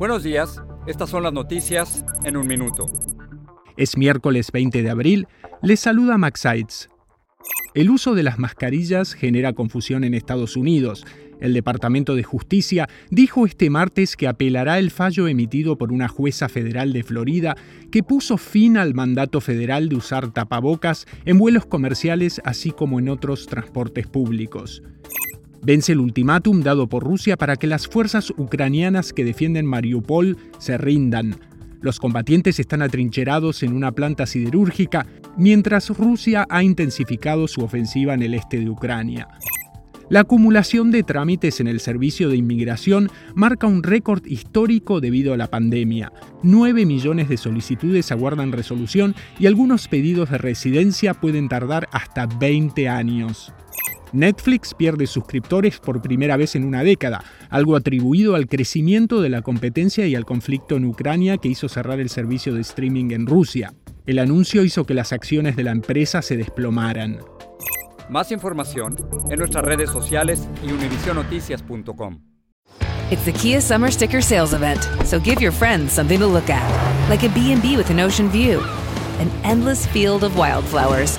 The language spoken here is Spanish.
Buenos días, estas son las noticias en un minuto. Es miércoles 20 de abril, les saluda Max Seitz. El uso de las mascarillas genera confusión en Estados Unidos. El Departamento de Justicia dijo este martes que apelará el fallo emitido por una jueza federal de Florida que puso fin al mandato federal de usar tapabocas en vuelos comerciales así como en otros transportes públicos. Vence el ultimátum dado por Rusia para que las fuerzas ucranianas que defienden Mariupol se rindan. Los combatientes están atrincherados en una planta siderúrgica, mientras Rusia ha intensificado su ofensiva en el este de Ucrania. La acumulación de trámites en el servicio de inmigración marca un récord histórico debido a la pandemia. 9 millones de solicitudes aguardan resolución y algunos pedidos de residencia pueden tardar hasta 20 años. Netflix pierde suscriptores por primera vez en una década, algo atribuido al crecimiento de la competencia y al conflicto en Ucrania que hizo cerrar el servicio de streaming en Rusia. El anuncio hizo que las acciones de la empresa se desplomaran. Más información en nuestras redes sociales y univisionoticias.com. It's the Kia Summer Sticker Sales Event, so give your friends something to look at, like a B&B with an ocean view, an endless field of wildflowers,